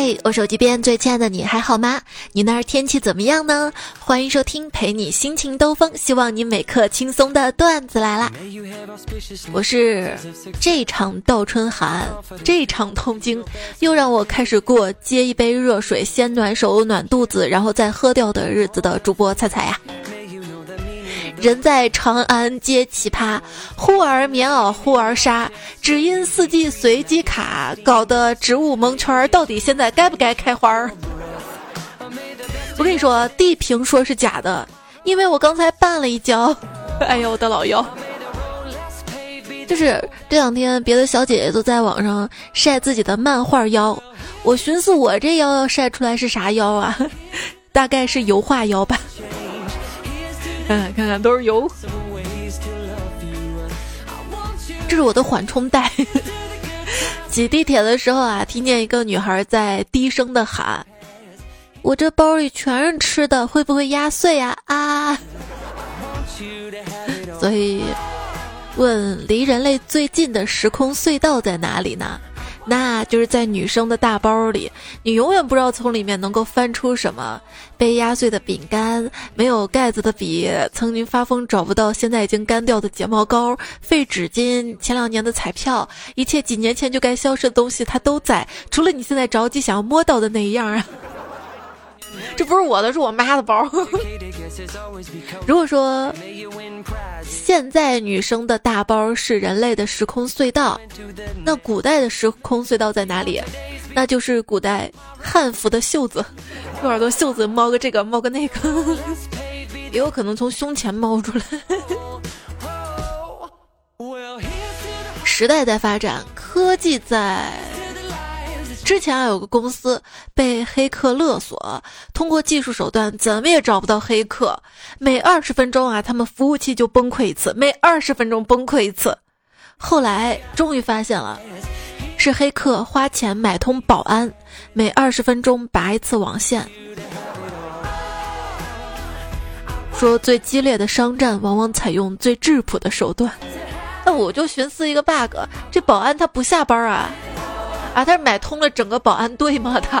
嘿，我手机边最亲爱的你还好吗？你那儿天气怎么样呢？欢迎收听陪你心情兜风，希望你每刻轻松的段子来啦！我是这场倒春寒，这场痛经，又让我开始过接一杯热水，先暖手暖肚子，然后再喝掉的日子的主播彩彩呀。人在长安皆奇葩，忽而棉袄，忽而纱，只因四季随机卡，搞得植物蒙圈儿。到底现在该不该开花儿？我跟你说，地平说是假的，因为我刚才绊了一跤。哎呦，我的老腰！就是这两天，别的小姐姐都在网上晒自己的漫画腰，我寻思我这腰要晒出来是啥腰啊？大概是油画腰吧。看 看看，都是油。这是我的缓冲带。挤地铁的时候啊，听见一个女孩在低声的喊：“我这包里全是吃的，会不会压碎呀？”啊！所以，问离人类最近的时空隧道在哪里呢？那就是在女生的大包里，你永远不知道从里面能够翻出什么：被压碎的饼干，没有盖子的笔，曾经发疯找不到现在已经干掉的睫毛膏，废纸巾，前两年的彩票，一切几年前就该消失的东西，它都在，除了你现在着急想要摸到的那一样啊。这不是我的，是我妈的包。如果说现在女生的大包是人类的时空隧道，那古代的时空隧道在哪里？那就是古代汉服的袖子，用耳朵袖子猫个这个，猫个那个，也有可能从胸前猫出来。时代在发展，科技在。之前啊，有个公司被黑客勒索，通过技术手段怎么也找不到黑客。每二十分钟啊，他们服务器就崩溃一次，每二十分钟崩溃一次。后来终于发现了，是黑客花钱买通保安，每二十分钟拔一次网线。说最激烈的商战往往采用最质朴的手段。那我就寻思一个 bug，这保安他不下班啊？啊，他买通了整个保安队吗？他。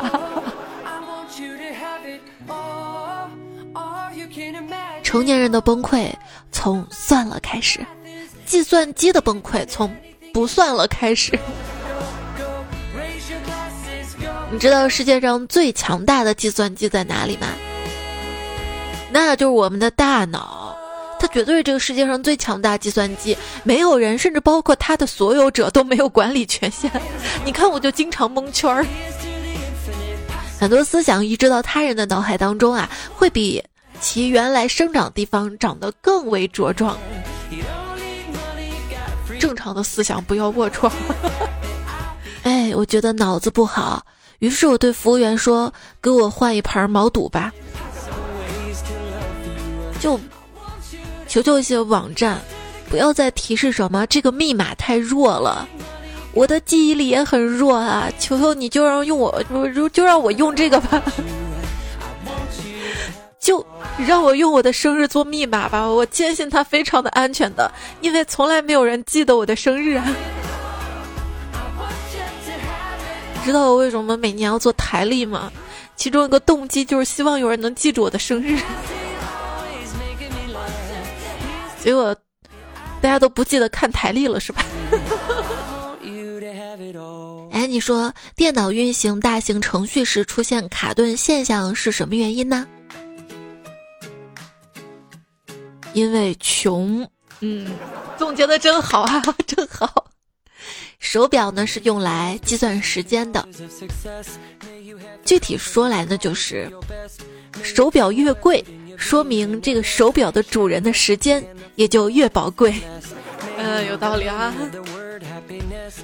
成年人的崩溃从算了开始，计算机的崩溃从不算了开始。你知道世界上最强大的计算机在哪里吗？那就是我们的大脑。它绝对是这个世界上最强大计算机，没有人，甚至包括它的所有者都没有管理权限。你看，我就经常蒙圈儿。很多思想移植到他人的脑海当中啊，会比其原来生长地方长得更为茁壮。正常的思想不要龌龊。哎，我觉得脑子不好，于是我对服务员说：“给我换一盘毛肚吧。”就。求求一些网站，不要再提示什么这个密码太弱了，我的记忆力也很弱啊！求求你就让用我，就就让我用这个吧，就让我用我的生日做密码吧！我坚信它非常的安全的，因为从来没有人记得我的生日啊！知道我为什么每年要做台历吗？其中一个动机就是希望有人能记住我的生日。结果大家都不记得看台历了，是吧？哎，你说电脑运行大型程序时出现卡顿现象是什么原因呢？因为穷。嗯，总结的真好啊，真好。手表呢是用来计算时间的，具体说来呢就是，手表越贵。说明这个手表的主人的时间也就越宝贵。嗯，有道理啊。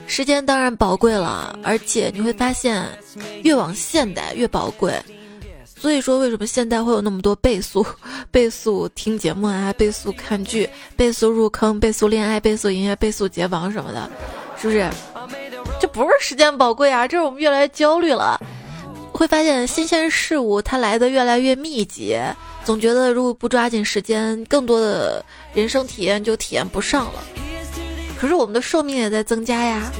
时间当然宝贵了，而且你会发现，越往现代越宝贵。所以说，为什么现代会有那么多倍速、倍速听节目啊、倍速看剧、倍速入坑、倍速恋爱、倍速音乐、倍速解绑什么的？是不是？这不是时间宝贵啊，这是我们越来越焦虑了。会发现新鲜事物它来的越来越密集。总觉得如果不抓紧时间，更多的人生体验就体验不上了。可是我们的寿命也在增加呀，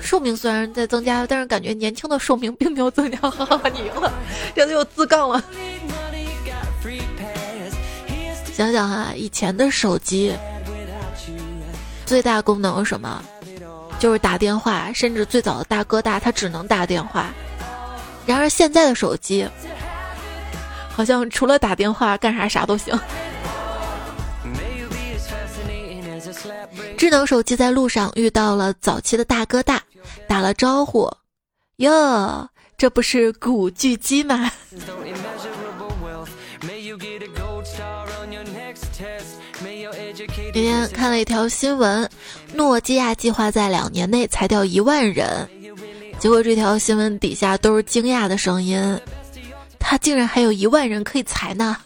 寿命虽然在增加，但是感觉年轻的寿命并没有增加。哈哈，你赢了，这次又自杠了。想想哈，以前的手机最大功能是什么？就是打电话，甚至最早的大哥大它只能打电话。然而现在的手机，好像除了打电话干啥啥都行。智能手机在路上遇到了早期的大哥大，打了招呼，哟，这不是古巨基吗？今天看了一条新闻，诺基亚计划在两年内裁掉一万人，结果这条新闻底下都是惊讶的声音，他竟然还有一万人可以裁呢。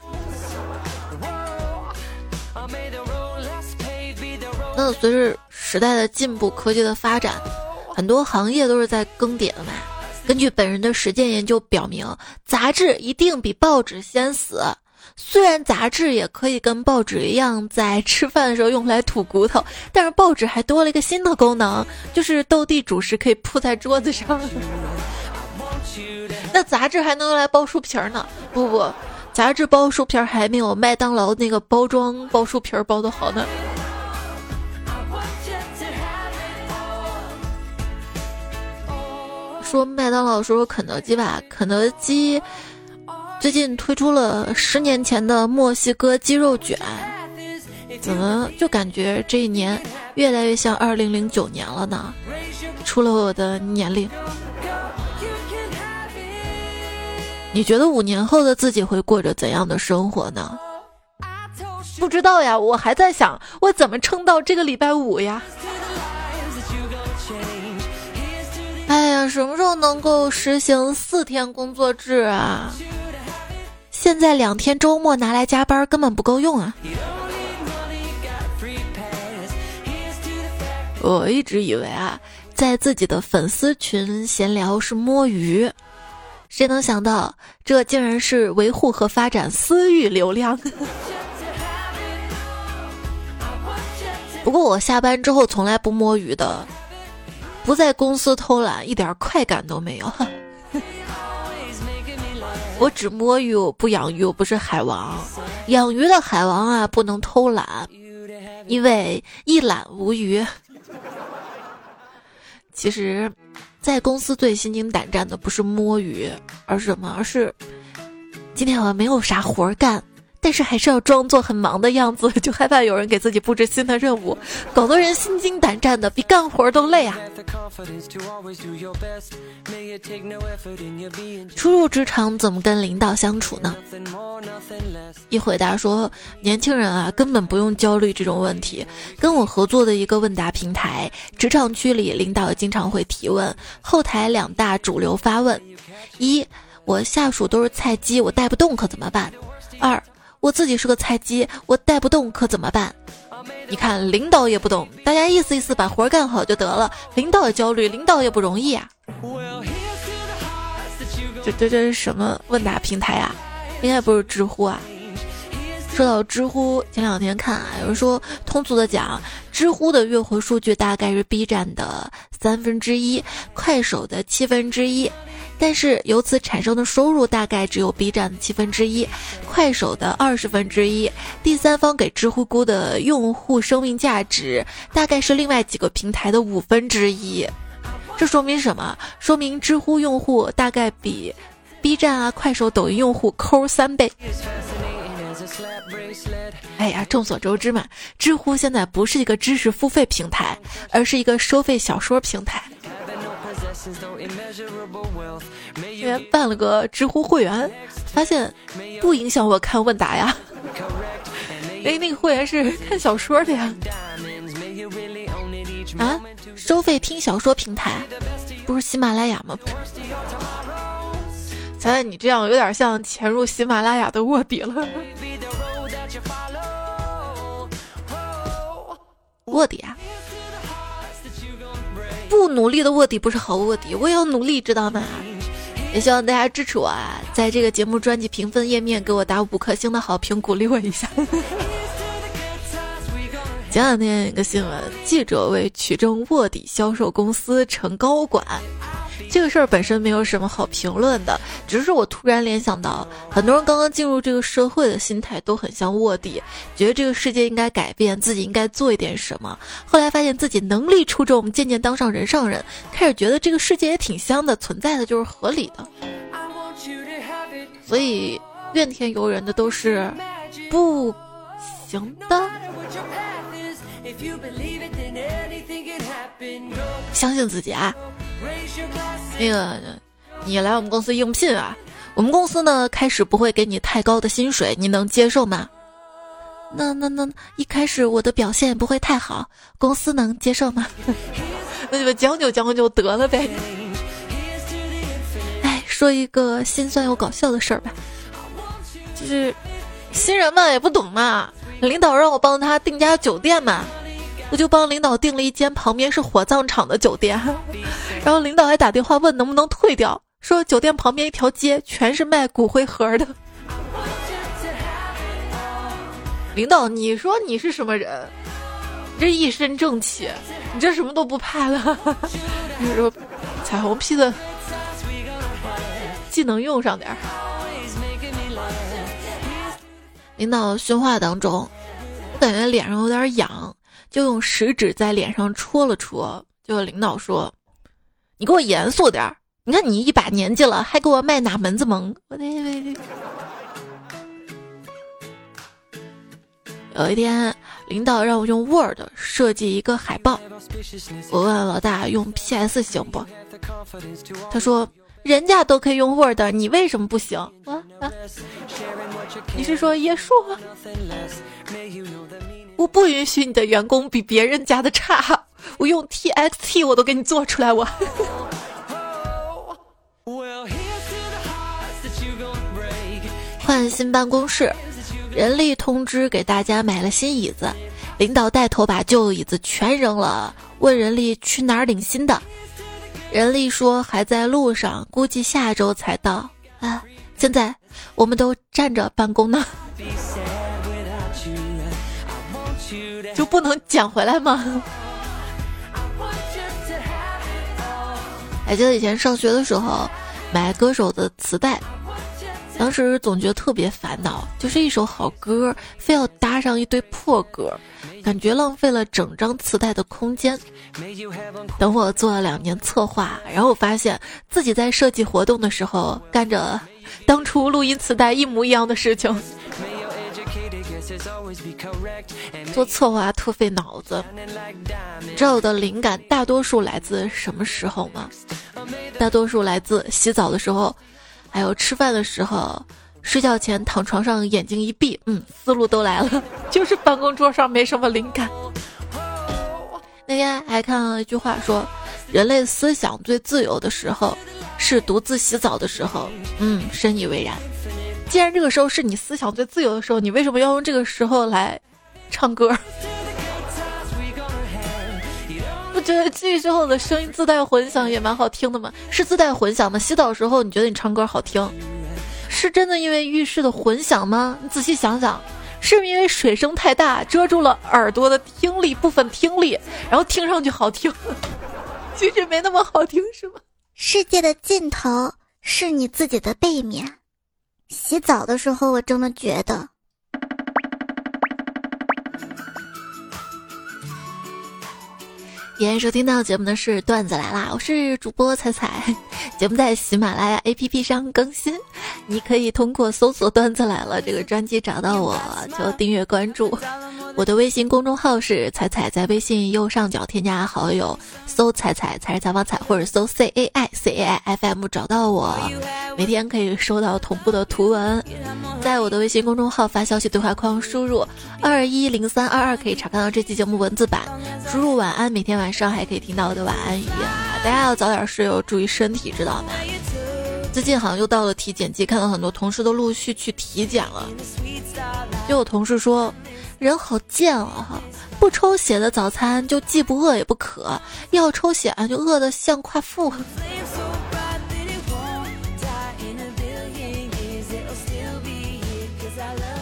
那随着时代的进步，科技的发展，很多行业都是在更迭的嘛。根据本人的实践研究表明，杂志一定比报纸先死。虽然杂志也可以跟报纸一样，在吃饭的时候用来吐骨头，但是报纸还多了一个新的功能，就是斗地主时可以铺在桌子上。那杂志还能用来包书皮儿呢？不不，杂志包书皮儿还没有麦当劳那个包装包书皮儿包的好呢。说麦当劳，说说肯德基吧。肯德基最近推出了十年前的墨西哥鸡肉卷，怎么就感觉这一年越来越像二零零九年了呢？出了我的年龄，你觉得五年后的自己会过着怎样的生活呢？不知道呀，我还在想我怎么撑到这个礼拜五呀。哎呀，什么时候能够实行四天工作制啊？现在两天周末拿来加班根本不够用啊！我一直以为啊，在自己的粉丝群闲聊是摸鱼，谁能想到这竟然是维护和发展私域流量？不过我下班之后从来不摸鱼的。不在公司偷懒，一点快感都没有。我只摸鱼，我不养鱼，我不是海王。养鱼的海王啊，不能偷懒，因为一览无余。其实，在公司最心惊胆战的不是摸鱼，而是什么？而是今天好像没有啥活干。但是还是要装作很忙的样子，就害怕有人给自己布置新的任务，搞得人心惊胆战的，比干活都累啊！初入职场怎么跟领导相处呢？一回答说，年轻人啊，根本不用焦虑这种问题。跟我合作的一个问答平台，职场区里领导经常会提问，后台两大主流发问：一，我下属都是菜鸡，我带不动可怎么办？二。我自己是个菜鸡，我带不动可怎么办？你看领导也不懂，大家意思意思把活干好就得了。领导也焦虑，领导也不容易啊。这这这是什么问答平台啊？应该不是知乎啊。说到知乎，前两天看啊，有人说通俗的讲，知乎的月活数据大概是 B 站的三分之一，快手的七分之一。但是由此产生的收入大概只有 B 站的七分之一，快手的二十分之一，第三方给知乎估的用户生命价值大概是另外几个平台的五分之一。这说明什么？说明知乎用户大概比 B 站啊、快手、抖音用户抠三倍。哎呀，众所周知嘛，知乎现在不是一个知识付费平台，而是一个收费小说平台。今天办了个知乎会员，发现不影响我看问答呀。哎，那个会员是看小说的呀。啊，收费听小说平台，不是喜马拉雅吗？猜猜你这样有点像潜入喜马拉雅的卧底了。卧底啊！不努力的卧底不是好卧底，我也要努力，知道吗？也希望大家支持我啊，在这个节目专辑评分页面给我打五颗星的好评，鼓励我一下。前两天一个新闻，记者为取证卧底销售公司成高管。这个事儿本身没有什么好评论的，只是我突然联想到，很多人刚刚进入这个社会的心态都很像卧底，觉得这个世界应该改变，自己应该做一点什么。后来发现自己能力出众，渐渐当上人上人，开始觉得这个世界也挺香的，存在的就是合理的。所以怨天尤人的都是不行的。相信自己啊！那个，你来我们公司应聘啊？我们公司呢，开始不会给你太高的薪水，你能接受吗？那那那，一开始我的表现也不会太好，公司能接受吗？那你们将就将就得了呗。哎，说一个心酸又搞笑的事儿吧，就是新人嘛也不懂嘛，领导让我帮他订家酒店嘛。我就帮领导订了一间旁边是火葬场的酒店，然后领导还打电话问能不能退掉，说酒店旁边一条街全是卖骨灰盒的。领导，你说你是什么人？你这一身正气，你这什么都不怕了？你说彩虹屁的技能用上点儿。领导训话当中，我感觉脸上有点痒。就用食指在脸上戳了戳，就领导说：“你给我严肃点儿！你看你一把年纪了，还给我卖哪门子萌？”我的有一天，领导让我用 Word 设计一个海报，我问老大用 PS 行不？他说：“人家都可以用 Word，你为什么不行？”啊啊！你是说椰树？我不允许你的员工比别人家的差，我用 TXT 我都给你做出来。我换新办公室，人力通知给大家买了新椅子，领导带头把旧椅子全扔了，问人力去哪儿领新的，人力说还在路上，估计下周才到。啊，现在我们都站着办公呢。就不能捡回来吗？还记得以前上学的时候买歌手的磁带，当时总觉得特别烦恼，就是一首好歌非要搭上一堆破歌，感觉浪费了整张磁带的空间。等我做了两年策划，然后我发现自己在设计活动的时候干着当初录音磁带一模一样的事情。做策划特费脑子，知道我的灵感大多数来自什么时候吗？大多数来自洗澡的时候，还有吃饭的时候，睡觉前躺床上眼睛一闭，嗯，思路都来了，就是办公桌上没什么灵感。那天还看了一句话说，人类思想最自由的时候是独自洗澡的时候，嗯，深以为然。既然这个时候是你思想最自由的时候，你为什么要用这个时候来唱歌？不觉得这时候的声音自带混响也蛮好听的吗？是自带混响吗？洗澡时候你觉得你唱歌好听，是真的因为浴室的混响吗？你仔细想想，是因为水声太大遮住了耳朵的听力部分听力，然后听上去好听，其实没那么好听是吗？世界的尽头是你自己的背面。洗澡的时候，我这么觉得。今天收听到节目的是段子来啦，我是主播彩彩，节目在喜马拉雅 APP 上更新，你可以通过搜索“段子来了”这个专辑找到我，就订阅关注。我的微信公众号是彩彩，在微信右上角添加好友，搜“彩彩才是采访彩”或者搜 “c a i c a i f m” 找到我，每天可以收到同步的图文。在我的微信公众号发消息对话框输入二一零三二二，可以查看到这期节目文字版。输入晚安，每天晚上还可以听到我的晚安语音。大家要早点睡哦，注意身体，知道吗？最近好像又到了体检季，看到很多同事都陆续去体检了。就有同事说。人好贱啊！不抽血的早餐就既不饿也不渴，要抽血啊就饿得像夸父。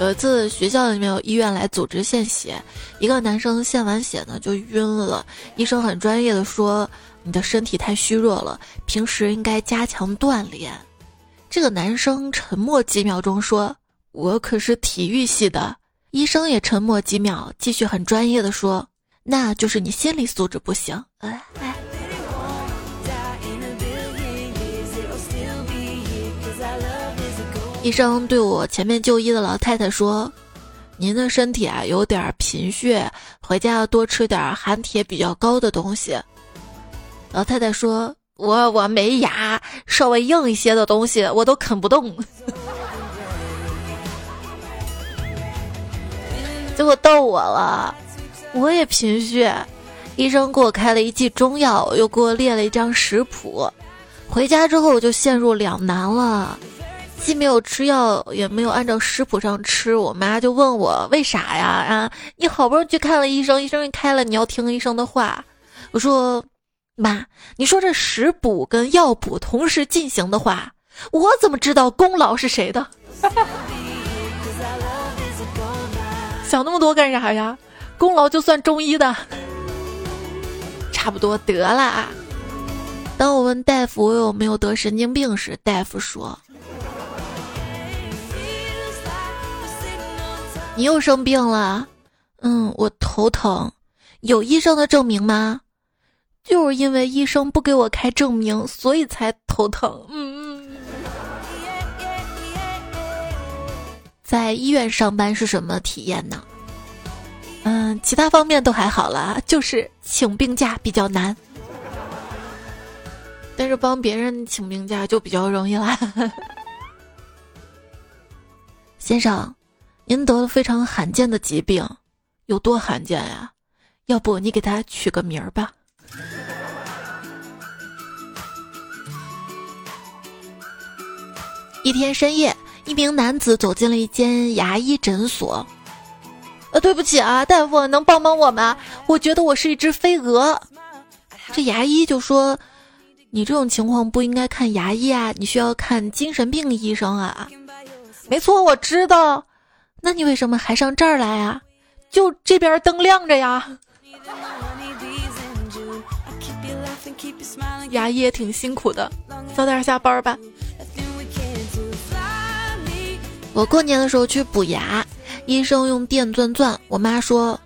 有一次学校里面有医院来组织献血，一个男生献完血呢就晕了，医生很专业的说：“你的身体太虚弱了，平时应该加强锻炼。”这个男生沉默几秒钟说：“我可是体育系的。”医生也沉默几秒，继续很专业的说：“那就是你心理素质不行。”哎哎。医生对我前面就医的老太太说：“您的身体啊有点贫血，回家要多吃点含铁比较高的东西。”老太太说：“我我没牙，稍微硬一些的东西我都啃不动。”结果逗我了，我也贫血，医生给我开了一剂中药，又给我列了一张食谱，回家之后我就陷入两难了。既没有吃药，也没有按照食谱上吃。我妈就问我为啥呀？啊，你好不容易去看了医生，医生给开了，你要听医生的话。我说，妈，你说这食补跟药补同时进行的话，我怎么知道功劳是谁的？想那么多干啥呀？功劳就算中医的，差不多得了啊。当我问大夫我有没有得神经病时，大夫说。你又生病了，嗯，我头疼，有医生的证明吗？就是因为医生不给我开证明，所以才头疼。嗯嗯，在医院上班是什么体验呢？嗯，其他方面都还好了，就是请病假比较难，但是帮别人请病假就比较容易啦。先生。您得了非常罕见的疾病，有多罕见呀？要不你给他取个名儿吧。一天深夜，一名男子走进了一间牙医诊所。呃，对不起啊，大夫，能帮帮我吗？我觉得我是一只飞蛾。这牙医就说：“你这种情况不应该看牙医啊，你需要看精神病医生啊。”没错，我知道。那你为什么还上这儿来呀？就这边灯亮着呀。牙医也挺辛苦的，早点下班吧。我过年的时候去补牙，医生用电钻钻，我妈说：“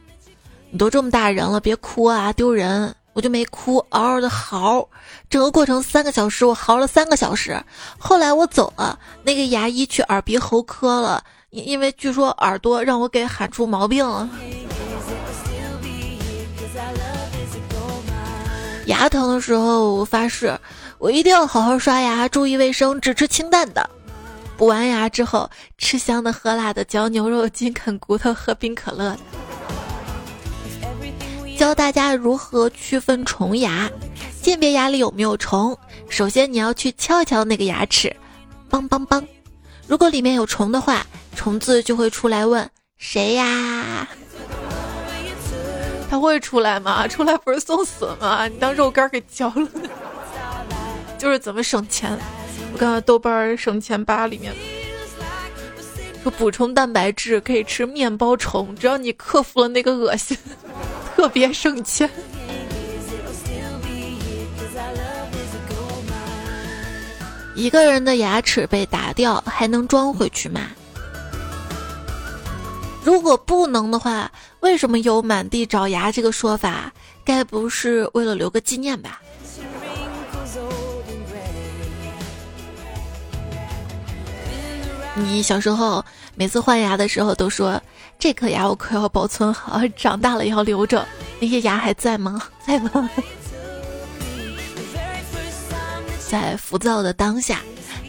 你都这么大人了，别哭啊，丢人。”我就没哭，嗷嗷的嚎，整个过程三个小时，我嚎了三个小时。后来我走了，那个牙医去耳鼻喉科了。因因为据说耳朵让我给喊出毛病了。牙疼的时候，我发誓，我一定要好好刷牙，注意卫生，只吃清淡的。补完牙之后，吃香的喝辣的，嚼牛肉，筋啃骨头，喝冰可乐。教大家如何区分虫牙，鉴别牙里有没有虫。首先，你要去敲一敲那个牙齿，梆梆梆。如果里面有虫的话，虫子就会出来问谁呀？它会出来吗？出来不是送死吗？你当肉干给嚼了，就是怎么省钱？我看豆瓣省钱吧里面说补充蛋白质可以吃面包虫，只要你克服了那个恶心，特别省钱。一个人的牙齿被打掉，还能装回去吗？如果不能的话，为什么有满地找牙这个说法？该不是为了留个纪念吧？你小时候每次换牙的时候都说这颗牙我可要保存好，长大了要留着。那些牙还在吗？在吗？在浮躁的当下，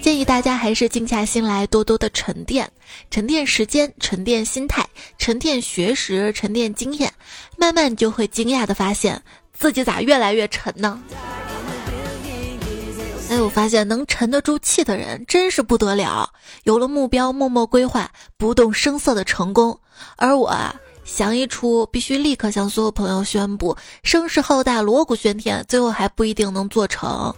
建议大家还是静下心来，多多的沉淀，沉淀时间，沉淀心态，沉淀学识，沉淀经验，慢慢就会惊讶的发现自己咋越来越沉呢？哎，我发现能沉得住气的人真是不得了，有了目标，默默规划，不动声色的成功。而我啊，想一出，必须立刻向所有朋友宣布，声势浩大，锣鼓喧天，最后还不一定能做成。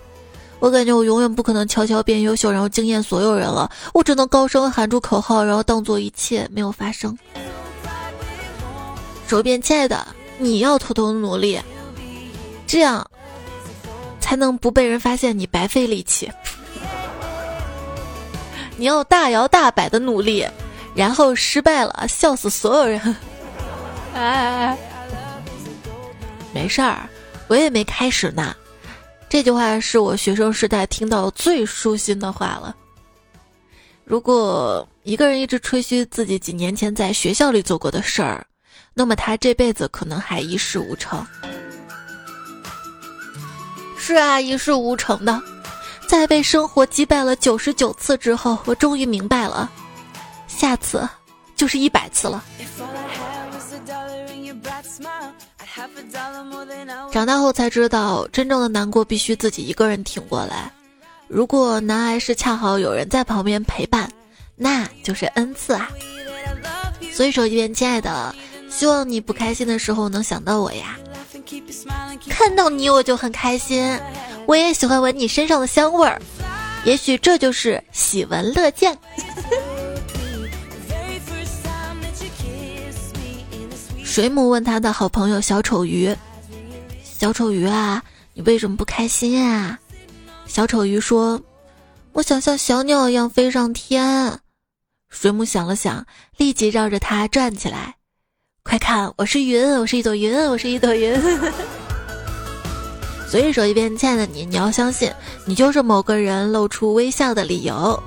我感觉我永远不可能悄悄变优秀，然后惊艳所有人了。我只能高声喊出口号，然后当做一切没有发生。手边亲爱的，你要偷偷努力，这样才能不被人发现你白费力气。你要大摇大摆的努力，然后失败了，笑死所有人。哎，没事儿，我也没开始呢。这句话是我学生时代听到最舒心的话了。如果一个人一直吹嘘自己几年前在学校里做过的事儿，那么他这辈子可能还一事无成。是啊，一事无成的。在被生活击败了九十九次之后，我终于明白了，下次就是一百次了。长大后才知道，真正的难过必须自己一个人挺过来。如果难挨是恰好有人在旁边陪伴，那就是恩赐啊。所以说一边，亲爱的，希望你不开心的时候能想到我呀。看到你我就很开心，我也喜欢闻你身上的香味儿。也许这就是喜闻乐见。水母问他的好朋友小丑鱼：“小丑鱼啊，你为什么不开心啊？”小丑鱼说：“我想像小鸟一样飞上天。”水母想了想，立即绕着它转起来。快看，我是云，我是一朵云，我是一朵云。所以说一遍，亲爱的你，你要相信，你就是某个人露出微笑的理由。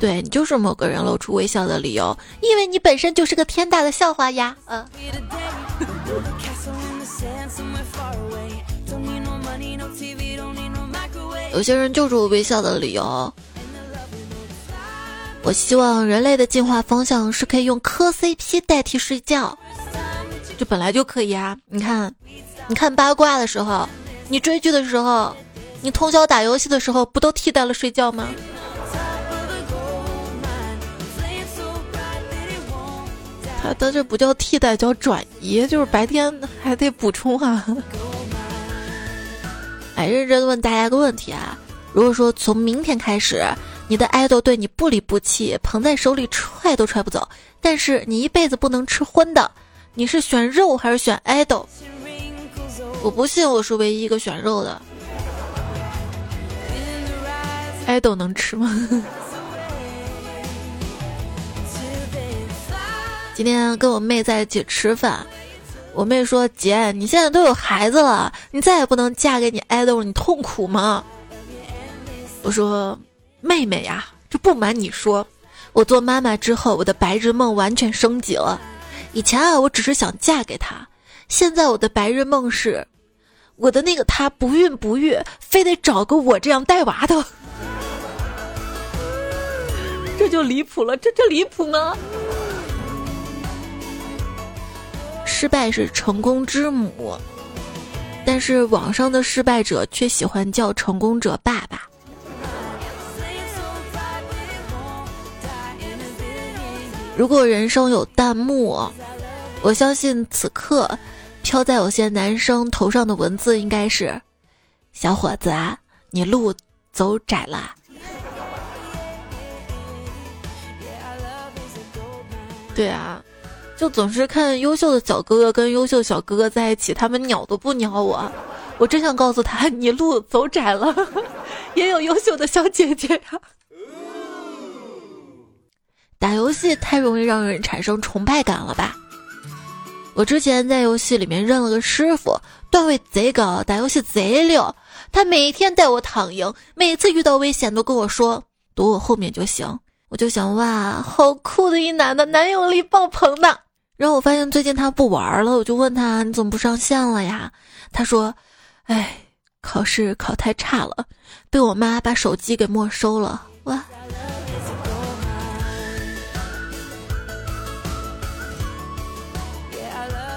对你就是某个人露出微笑的理由，因为你本身就是个天大的笑话呀！嗯。有些人就是我微笑的理由。我希望人类的进化方向是可以用磕 CP 代替睡觉，这本来就可以啊！你看，你看八卦的时候，你追剧的时候，你通宵打游戏的时候，不都替代了睡觉吗？他这不叫替代，叫转移，就是白天还得补充啊。哎，认真问大家个问题啊：如果说从明天开始，你的爱豆对你不离不弃，捧在手里踹都踹不走，但是你一辈子不能吃荤的，你是选肉还是选爱豆？我不信我是唯一一个选肉的。爱豆能吃吗？今天跟我妹在一起吃饭，我妹说：“姐，你现在都有孩子了，你再也不能嫁给你爱豆，你痛苦吗？”我说：“妹妹呀，这不瞒你说，我做妈妈之后，我的白日梦完全升级了。以前啊，我只是想嫁给他，现在我的白日梦是，我的那个他不孕不育，非得找个我这样带娃的。这就离谱了，这这离谱吗？”失败是成功之母，但是网上的失败者却喜欢叫成功者爸爸。如果人生有弹幕，我相信此刻飘在有些男生头上的文字应该是：“小伙子啊，你路走窄了。” 对啊。就总是看优秀的小哥哥跟优秀小哥哥在一起，他们鸟都不鸟我。我真想告诉他，你路走窄了，也有优秀的小姐姐呀。打游戏太容易让人产生崇拜感了吧？我之前在游戏里面认了个师傅，段位贼高，打游戏贼溜。他每天带我躺赢，每次遇到危险都跟我说躲我后面就行。我就想，哇，好酷的一男的，男友力爆棚的。然后我发现最近他不玩了，我就问他你怎么不上线了呀？他说：“哎，考试考太差了，被我妈把手机给没收了。”哇！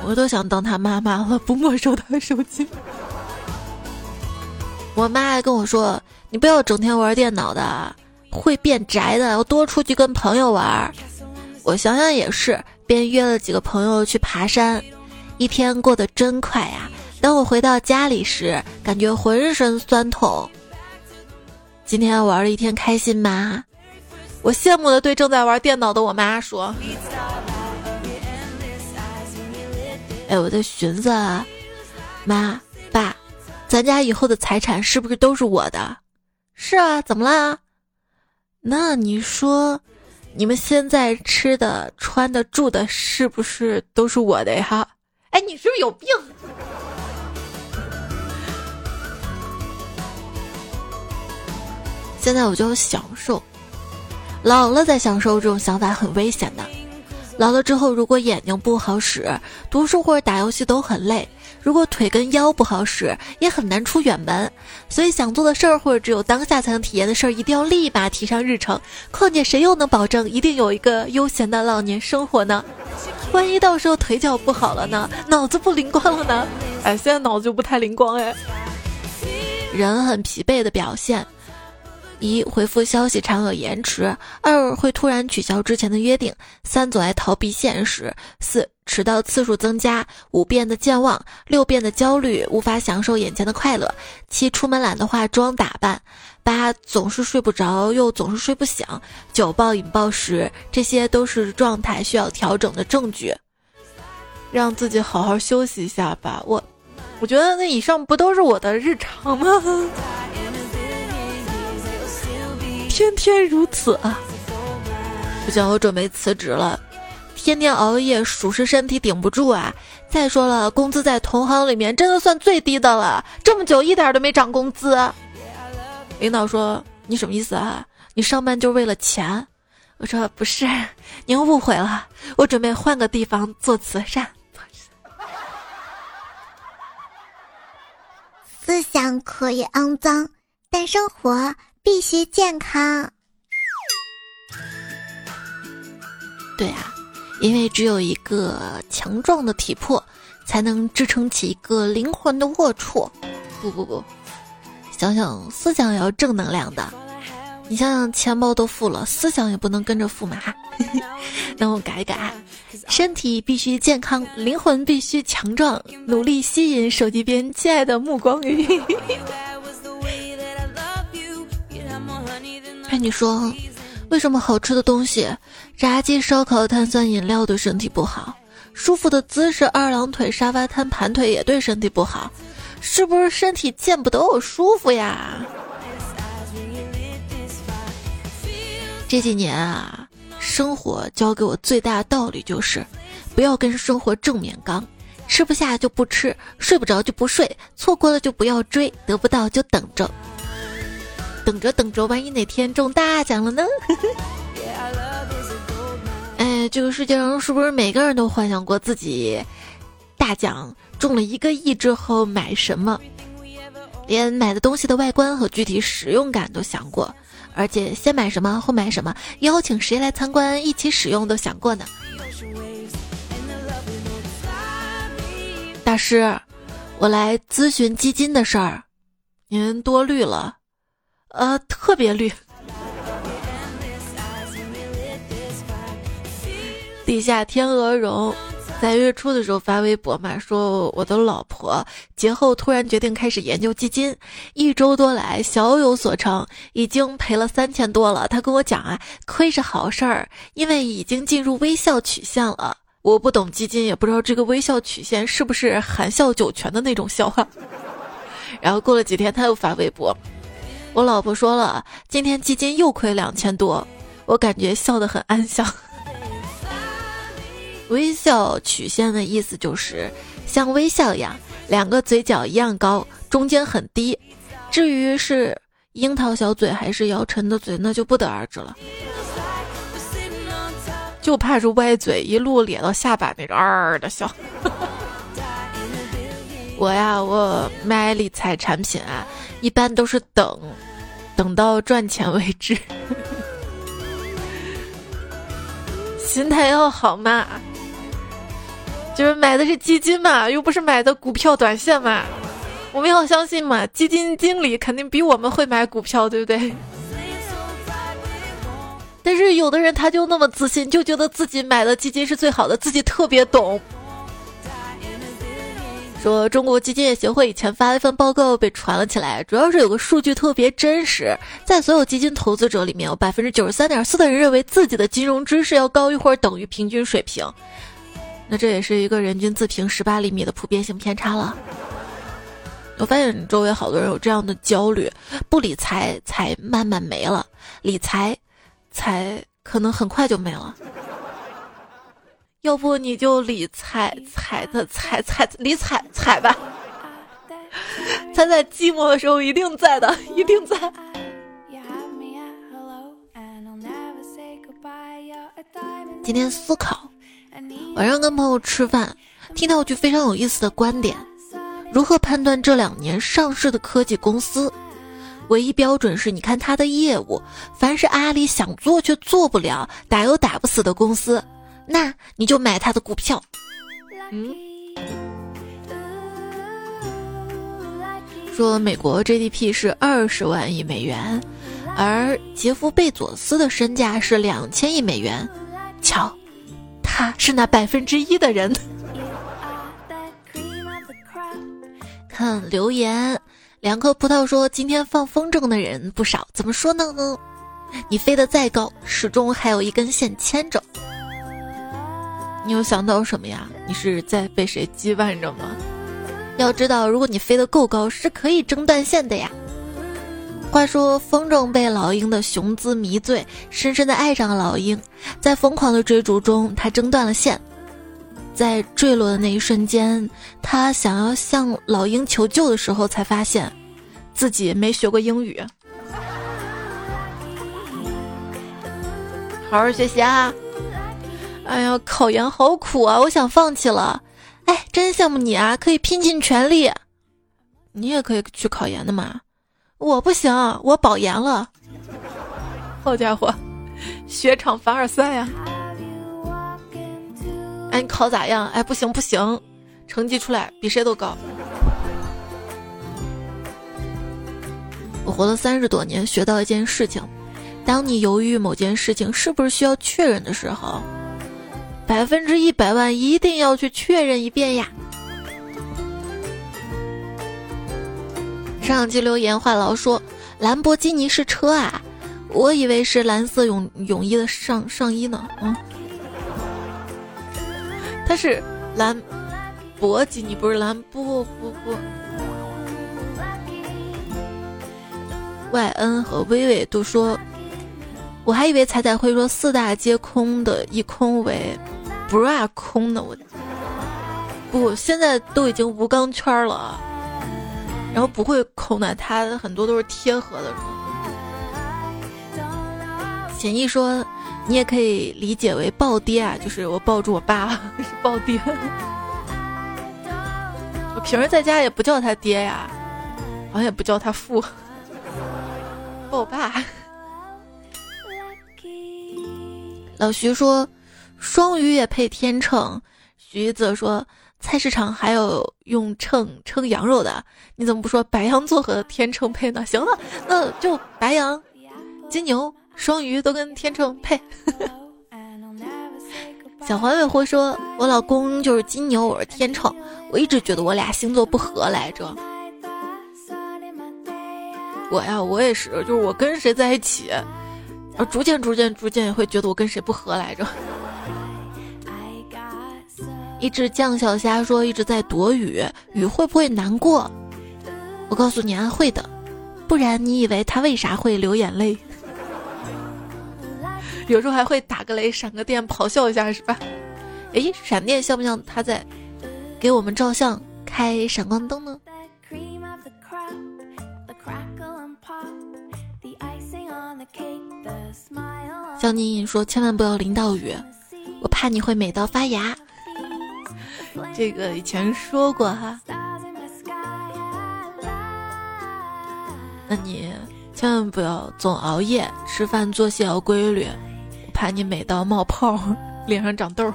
我都想当他妈妈了，不没收他手机。我妈还跟我说：“你不要整天玩电脑的，会变宅的，要多出去跟朋友玩。”我想想也是。便约了几个朋友去爬山，一天过得真快呀！当我回到家里时，感觉浑身酸痛。今天玩了一天，开心吗？我羡慕的对正在玩电脑的我妈说：“哎，我在寻思，妈爸，咱家以后的财产是不是都是我的？是啊，怎么啦？那你说，你们现在吃的、穿的、住的，是不是都是我的呀？哎，你是不是有病？”现在我就享受，老了再享受这种想法很危险的。老了之后，如果眼睛不好使，读书或者打游戏都很累；如果腿跟腰不好使，也很难出远门。所以想做的事儿或者只有当下才能体验的事儿，一定要立马提上日程。况且谁又能保证一定有一个悠闲的老年生活呢？万一到时候腿脚不好了呢？脑子不灵光了呢？哎，现在脑子就不太灵光哎。人很疲惫的表现。一回复消息常有延迟，二会突然取消之前的约定，三总爱逃避现实，四迟到次数增加，五变得健忘，六变得焦虑，无法享受眼前的快乐，七出门懒得化妆打扮，八总是睡不着又总是睡不醒，九暴饮暴食，这些都是状态需要调整的证据，让自己好好休息一下吧。我，我觉得那以上不都是我的日常吗？天天如此啊！不行，我准备辞职了。天天熬夜，属实身体顶不住啊。再说了，工资在同行里面真的算最低的了，这么久一点都没涨工资。领导说：“你什么意思啊？你上班就是为了钱？”我说：“不是，您误会了。我准备换个地方做慈善。”思想可以肮脏，但生活。必须健康。对啊，因为只有一个强壮的体魄，才能支撑起一个灵魂的龌龊。不不不，想想思想也要正能量的。你想想，钱包都富了，思想也不能跟着富嘛。那我改一改，身体必须健康，灵魂必须强壮，努力吸引手机边亲爱的目光鱼。哎，你说，为什么好吃的东西，炸鸡、烧烤、碳酸饮料对身体不好？舒服的姿势，二郎腿、沙发瘫、盘腿也对身体不好？是不是身体见不得我舒服呀？这几年啊，生活教给我最大的道理就是，不要跟生活正面刚，吃不下就不吃，睡不着就不睡，错过了就不要追，得不到就等着。等着等着，万一哪天中大奖了呢？哎，这个世界上是不是每个人都幻想过自己大奖中了一个亿之后买什么？连买的东西的外观和具体使用感都想过，而且先买什么后买什么，邀请谁来参观一起使用都想过呢？大师，我来咨询基金的事儿，您多虑了。呃，特别绿。地下天鹅绒在月初的时候发微博嘛，说我的老婆节后突然决定开始研究基金，一周多来小有所成，已经赔了三千多了。他跟我讲啊，亏是好事儿，因为已经进入微笑曲线了。我不懂基金，也不知道这个微笑曲线是不是含笑九泉的那种笑话。然后过了几天，他又发微博。我老婆说了，今天基金又亏两千多，我感觉笑得很安详。微笑曲线的意思就是像微笑一样，两个嘴角一样高，中间很低。至于是樱桃小嘴还是姚晨的嘴，那就不得而知了。就怕是歪嘴，一路咧到下巴那种儿的笑。我呀，我买理财产品啊，一般都是等。等到赚钱为止，心态要好嘛。就是买的是基金嘛，又不是买的股票短线嘛。我们要相信嘛，基金经理肯定比我们会买股票，对不对？但是有的人他就那么自信，就觉得自己买的基金是最好的，自己特别懂。说中国基金业协会以前发了一份报告被传了起来，主要是有个数据特别真实，在所有基金投资者里面，有百分之九十三点四的人认为自己的金融知识要高于或者等于平均水平。那这也是一个人均自评十八厘米的普遍性偏差了。我发现周围好多人有这样的焦虑：不理财，才慢慢没了；理财，才可能很快就没了。要不你就理财，财的财财理财财吧。他在寂寞的时候一定在的，一定在。今天思考。晚上跟朋友吃饭，听到一句非常有意思的观点：如何判断这两年上市的科技公司？唯一标准是你看他的业务。凡是阿里想做却做不了、打又打不死的公司，那你就买他的股票。嗯，说美国 GDP 是二十万亿美元，而杰夫·贝佐斯的身价是两千亿美元。瞧。他是那百分之一的人。看留言，两颗葡萄说今天放风筝的人不少，怎么说呢？你飞得再高，始终还有一根线牵着。你有想到什么呀？你是在被谁羁绊着吗？要知道，如果你飞得够高，是可以挣断线的呀。话说，风筝被老鹰的雄姿迷醉，深深的爱上了老鹰。在疯狂的追逐中，他挣断了线。在坠落的那一瞬间，他想要向老鹰求救的时候，才发现自己没学过英语。好好学习啊！哎呀，考研好苦啊，我想放弃了。哎，真羡慕你啊，可以拼尽全力。你也可以去考研的嘛。我不行，我保研了。好家伙，雪场凡尔赛呀！哎，你考咋样？哎，不行不行，成绩出来比谁都高。我活了三十多年，学到一件事情：当你犹豫某件事情是不是需要确认的时候，百分之一百万一定要去确认一遍呀。上期留言话痨说：“兰博基尼是车啊，我以为是蓝色泳泳衣的上上衣呢。”嗯，它是兰博基尼，不是兰不不不。Y N 和微微都说：“我还以为彩彩会说四大皆空的一空为 bra 空的。”我不，现在都已经无钢圈了。然后不会空的，它很多都是贴合的。简易说，你也可以理解为抱爹啊，就是我抱住我爸是抱爹。我平时在家也不叫他爹呀，好像也不叫他父，抱我爸。老徐说，双鱼也配天秤。徐子说。菜市场还有用秤称羊肉的，你怎么不说白羊座和天秤配呢？行了，那就白羊、金牛、双鱼都跟天秤配。小黄尾狐说：“我老公就是金牛，我是天秤，我一直觉得我俩星座不合来着。”我呀，我也是，就是我跟谁在一起，而逐渐、逐渐、逐渐也会觉得我跟谁不合来着。一只酱小虾说：“一直在躲雨，雨会不会难过？”我告诉你啊，会的，不然你以为他为啥会流眼泪？有时候还会打个雷、闪个电、咆哮一下，是吧？诶，闪电像不像他在给我们照相、开闪光灯呢？小妮说：“千万不要淋到雨，我怕你会美到发芽。”这个以前说过哈，那你千万不要总熬夜，吃饭作息要规律，我怕你美到冒泡，脸上长痘。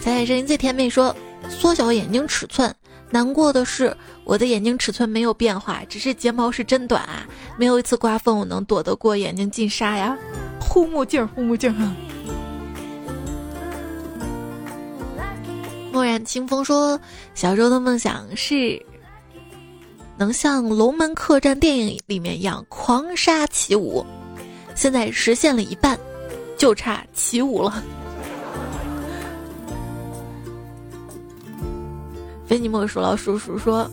彩彩声音最甜美说，缩小眼睛尺寸，难过的是我的眼睛尺寸没有变化，只是睫毛是真短啊，没有一次刮风我能躲得过眼睛进沙呀，护目镜，护目镜墨染清风说，小时候的梦想是能像《龙门客栈》电影里面一样狂杀起舞，现在实现了一半，就差起舞了。非你莫属老叔叔说，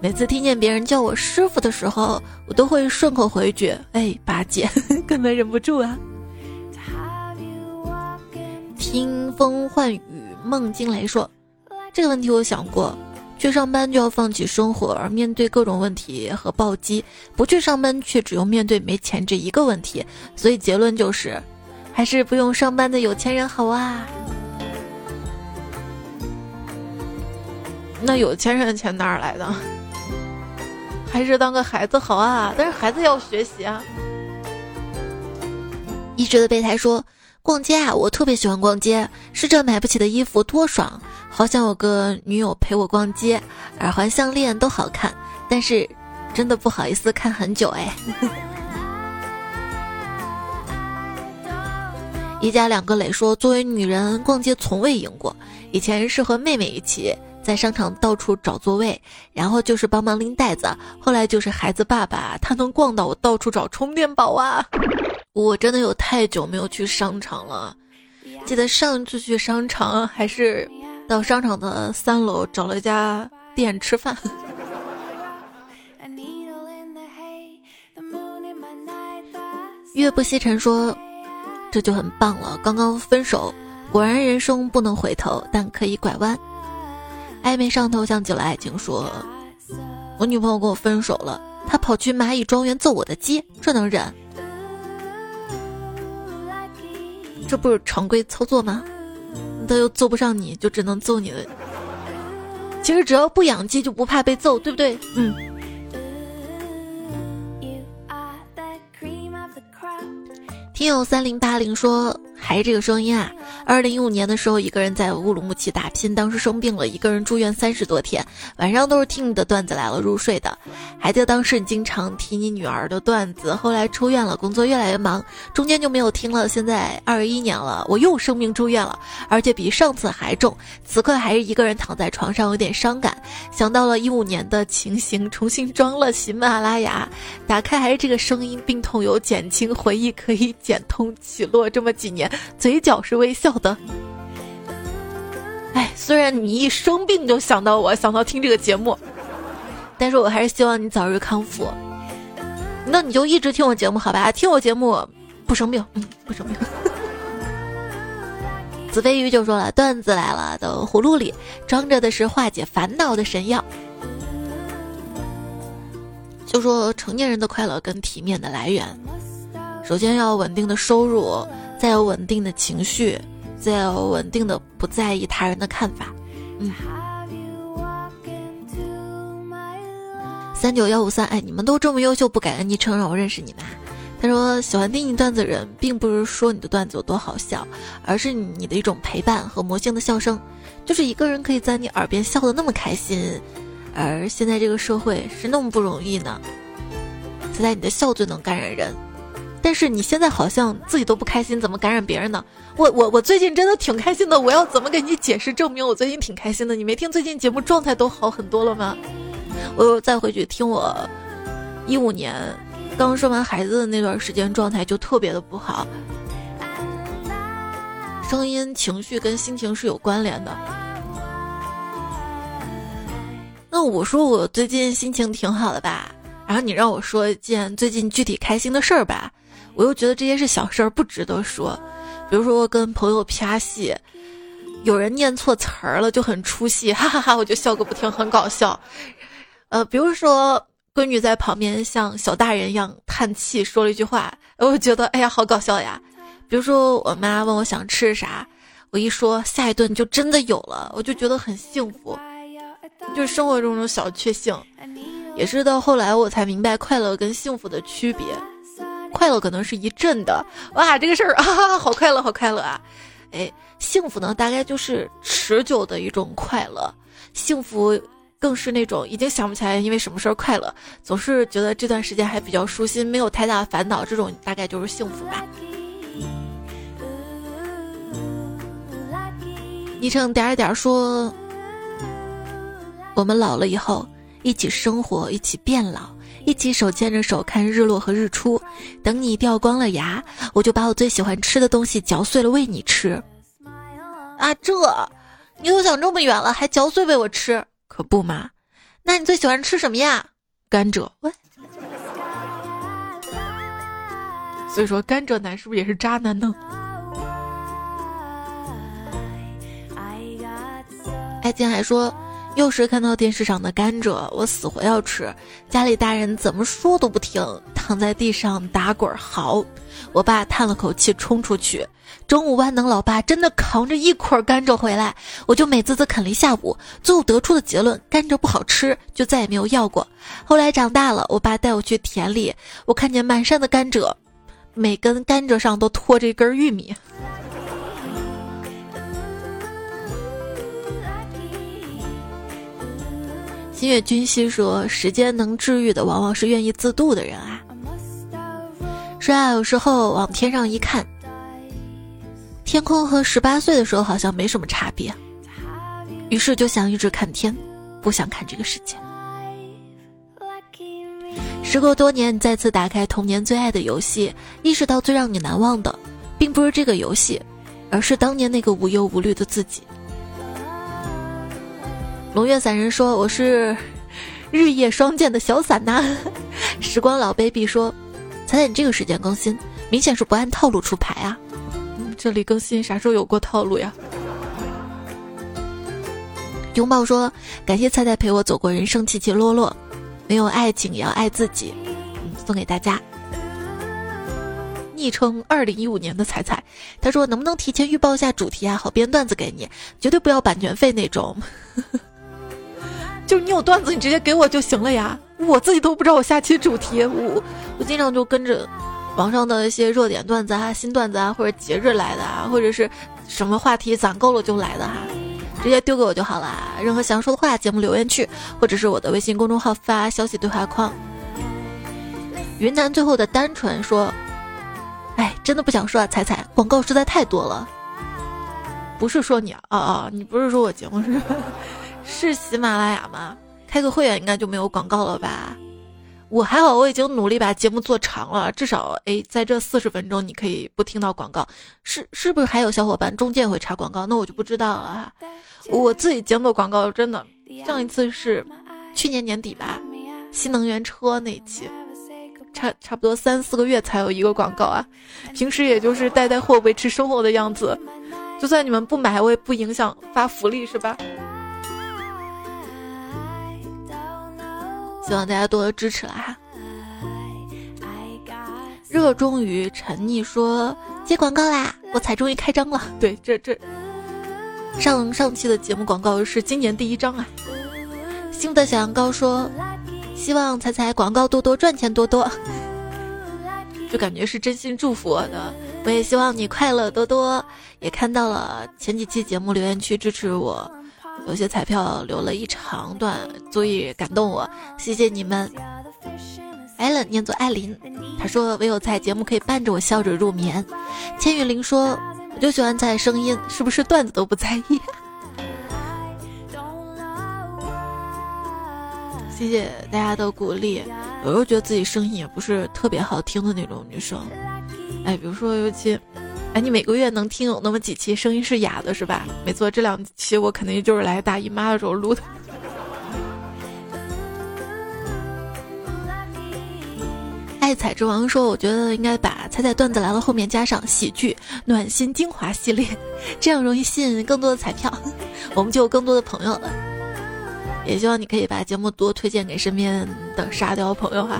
每次听见别人叫我师傅的时候，我都会顺口回句：“哎，八戒，根本忍不住啊。”听风唤雨，梦惊雷说：“这个问题我想过，去上班就要放弃生活，而面对各种问题和暴击；不去上班却只用面对没钱这一个问题。所以结论就是，还是不用上班的有钱人好啊。”那有钱人的钱哪儿来的？还是当个孩子好啊！但是孩子要学习啊。一直的备胎说：“逛街啊，我特别喜欢逛街，试着买不起的衣服多爽，好想有个女友陪我逛街，耳环、项链都好看，但是真的不好意思看很久哎。”一家两个磊说：“作为女人，逛街从未赢过，以前是和妹妹一起。”在商场到处找座位，然后就是帮忙拎袋子，后来就是孩子爸爸，他能逛到我到处找充电宝啊！我真的有太久没有去商场了，记得上次去商场还是到商场的三楼找了一家店吃饭。月不西沉说：“这就很棒了，刚刚分手，果然人生不能回头，但可以拐弯。”暧昧上头像久了爱情说：“我女朋友跟我分手了，她跑去蚂蚁庄园揍我的鸡，这能忍？这不是常规操作吗？他又揍不上你，就只能揍你了。其实只要不养鸡，就不怕被揍，对不对？嗯。”听友三零八零说：“还是这个声音啊！二零一五年的时候，一个人在乌鲁木齐打拼，当时生病了，一个人住院三十多天，晚上都是听你的段子来了入睡的。还记得当时你经常提你女儿的段子，后来出院了，工作越来越忙，中间就没有听了。现在二一年了，我又生病住院了，而且比上次还重。此刻还是一个人躺在床上，有点伤感，想到了一五年的情形，重新装了喜马拉雅，打开还是这个声音，病痛有减轻，回忆可以。”减通起落这么几年，嘴角是微笑好的。哎，虽然你一生病就想到我，想到听这个节目，但是我还是希望你早日康复。那你就一直听我节目好吧？听我节目不生病，嗯，不生病。子飞鱼就说了，段子来了的葫芦里装着的是化解烦恼的神药。就说成年人的快乐跟体面的来源。首先要稳定的收入，再有稳定的情绪，在有稳定的不在意他人的看法。嗯。三九幺五三，哎，你们都这么优秀，不感恩昵称让我认识你们。他说喜欢听你段子的人，并不是说你的段子有多好笑，而是你的一种陪伴和魔性的笑声，就是一个人可以在你耳边笑得那么开心。而现在这个社会是那么不容易呢，现在你的笑最能感染人。但是你现在好像自己都不开心，怎么感染别人呢？我我我最近真的挺开心的，我要怎么给你解释证明我最近挺开心的？你没听最近节目状态都好很多了吗？我又再回去听我一五年刚生完孩子的那段时间状态就特别的不好，声音、情绪跟心情是有关联的。那我说我最近心情挺好的吧，然后你让我说一件最近具体开心的事儿吧。我又觉得这些是小事儿，不值得说。比如说，我跟朋友拍戏，有人念错词儿了，就很出戏，哈哈哈，我就笑个不停，很搞笑。呃，比如说，闺女在旁边像小大人一样叹气，说了一句话，我觉得哎呀，好搞笑呀。比如说，我妈问我想吃啥，我一说下一顿就真的有了，我就觉得很幸福。就是生活中的小确幸，也是到后来我才明白快乐跟幸福的区别。快乐可能是一阵的，哇，这个事儿 啊，好快乐，好快乐啊！哎，幸福呢，大概就是持久的一种快乐。幸福更是那种已经想不起来因为什么事儿快乐，总是觉得这段时间还比较舒心，没有太大烦恼，这种大概就是幸福吧。昵称点儿点儿说：“我们老了以后，一起生活，一起变老，一起手牵着手看日落和日出。等你掉光了牙，我就把我最喜欢吃的东西嚼碎了喂你吃。啊，这你都想这么远了，还嚼碎喂我吃，可不嘛？那你最喜欢吃什么呀？甘蔗。喂，所以说甘蔗男是不是也是渣男呢？”爱静还说，又是看到电视上的甘蔗，我死活要吃。家里大人怎么说都不听，躺在地上打滚儿。好，我爸叹了口气，冲出去。中午万能老爸真的扛着一捆甘蔗回来，我就美滋滋啃了一下午。最后得出的结论，甘蔗不好吃，就再也没有要过。后来长大了，我爸带我去田里，我看见满山的甘蔗，每根甘蔗上都拖着一根玉米。新月君熙说：“时间能治愈的，往往是愿意自渡的人啊。”说啊，有时候往天上一看，天空和十八岁的时候好像没什么差别，于是就想一直看天，不想看这个世界。时隔多年，再次打开童年最爱的游戏，意识到最让你难忘的，并不是这个游戏，而是当年那个无忧无虑的自己。龙月散人说：“我是日夜双剑的小伞呐。”时光老 baby 说：“彩彩你这个时间更新，明显是不按套路出牌啊！嗯，这里更新啥时候有过套路呀？”拥抱说：“感谢菜菜陪我走过人生起起落落，没有爱情也要爱自己。”嗯，送给大家。昵称二零一五年的彩彩，他说：“能不能提前预报一下主题啊？好编段子给你，绝对不要版权费那种。” 就你有段子，你直接给我就行了呀！我自己都不知道我下期主题，我我经常就跟着网上的一些热点段子啊、新段子啊，或者节日来的啊，或者是什么话题攒够了就来的哈，直接丢给我就好了。任何想说的话，节目留言区或者是我的微信公众号发消息对话框。云南最后的单纯说：“哎，真的不想说啊，彩彩，广告实在太多了。”不是说你啊啊，你不是说我节目是？是喜马拉雅吗？开个会员应该就没有广告了吧？我还好，我已经努力把节目做长了，至少哎，在这四十分钟你可以不听到广告。是是不是还有小伙伴中间会插广告？那我就不知道了。我自己节目广告真的，上一次是去年年底吧，新能源车那期，差差不多三四个月才有一个广告啊。平时也就是带带货维持生活的样子，就算你们不买，我也不影响发福利是吧？希望大家多多支持了哈。热衷于沉溺说接广告啦，我才终于开张了。对，这这上上期的节目广告是今年第一张啊。幸福的小羊羔说，希望彩彩广告多多，赚钱多多。就感觉是真心祝福我的。我也希望你快乐多多。也看到了前几期节目留言区支持我。有些彩票留了一长段，足以感动我，谢谢你们。艾伦念作艾琳，他说唯有在节目可以伴着我笑着入眠。千羽灵说，我就喜欢在声音，是不是段子都不在意？谢谢大家的鼓励。有时候觉得自己声音也不是特别好听的那种女生，哎，比如说尤其。哎，你每个月能听有那么几期声音是哑的，是吧？没错，这两期我肯定就是来大姨妈的时候录的。爱彩之王说：“我觉得应该把彩彩段子来了后面加上喜剧暖心精华系列，这样容易吸引更多的彩票，我们就有更多的朋友了。也希望你可以把节目多推荐给身边的沙雕朋友哈，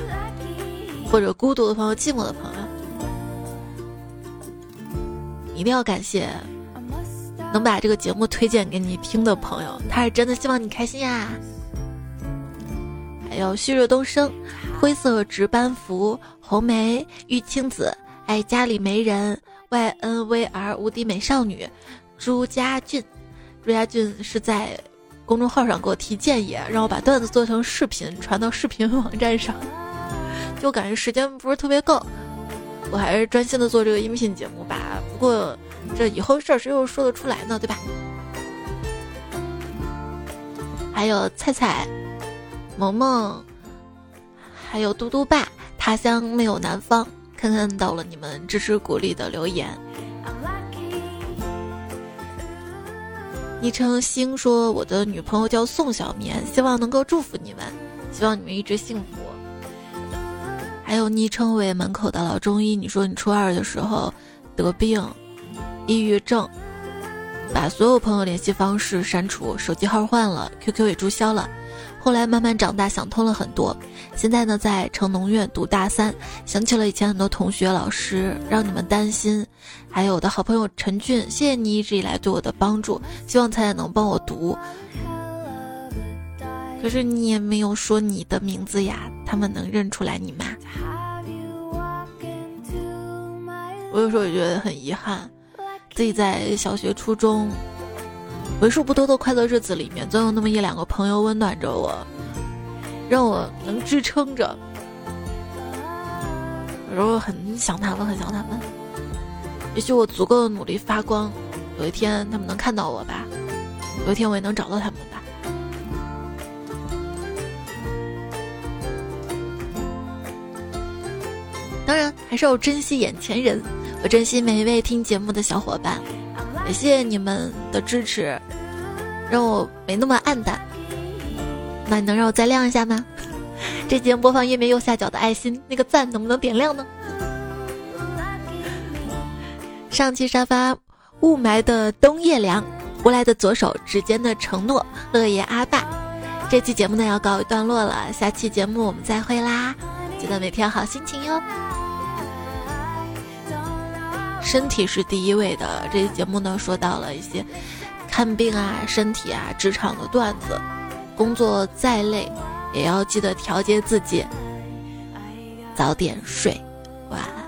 或者孤独的朋友、寂寞的朋友。”一定要感谢能把这个节目推荐给你听的朋友，他是真的希望你开心呀。还有旭日东升、灰色值班服、红梅、玉清子、爱家里没人、Y N V R 无敌美少女、朱家俊。朱家俊是在公众号上给我提建议，让我把段子做成视频传到视频网站上，就感觉时间不是特别够。我还是专心的做这个音频节目吧。不过这以后事儿谁又说得出来呢？对吧？还有菜菜、萌萌，还有嘟嘟爸。他乡没有南方，看看到了你们支持鼓励的留言。昵称星说：“我的女朋友叫宋小棉，希望能够祝福你们，希望你们一直幸福。”还有昵称为门口的老中医，你说你初二的时候得病，抑郁症，把所有朋友联系方式删除，手机号换了，QQ 也注销了。后来慢慢长大，想通了很多。现在呢，在城农院读大三，想起了以前很多同学、老师，让你们担心。还有我的好朋友陈俊，谢谢你一直以来对我的帮助，希望彩彩能帮我读。可是你也没有说你的名字呀，他们能认出来你吗？我有时候也觉得很遗憾，自己在小学、初中为数不多的快乐日子里面，总有那么一两个朋友温暖着我，让我能支撑着。有时候很想他们，很想他们。也许我足够的努力发光，有一天他们能看到我吧，有一天我也能找到他们还是要珍惜眼前人。我珍惜每一位听节目的小伙伴，也谢谢你们的支持，让我没那么暗淡。那你能让我再亮一下吗？这节目播放页面右下角的爱心那个赞能不能点亮呢？上期沙发，雾霾的冬夜凉，无来的左手指尖的承诺，乐爷阿爸。这期节目呢要告一段落了，下期节目我们再会啦！记得每天好心情哟。身体是第一位的。这期节目呢，说到了一些看病啊、身体啊、职场的段子。工作再累，也要记得调节自己，早点睡。晚安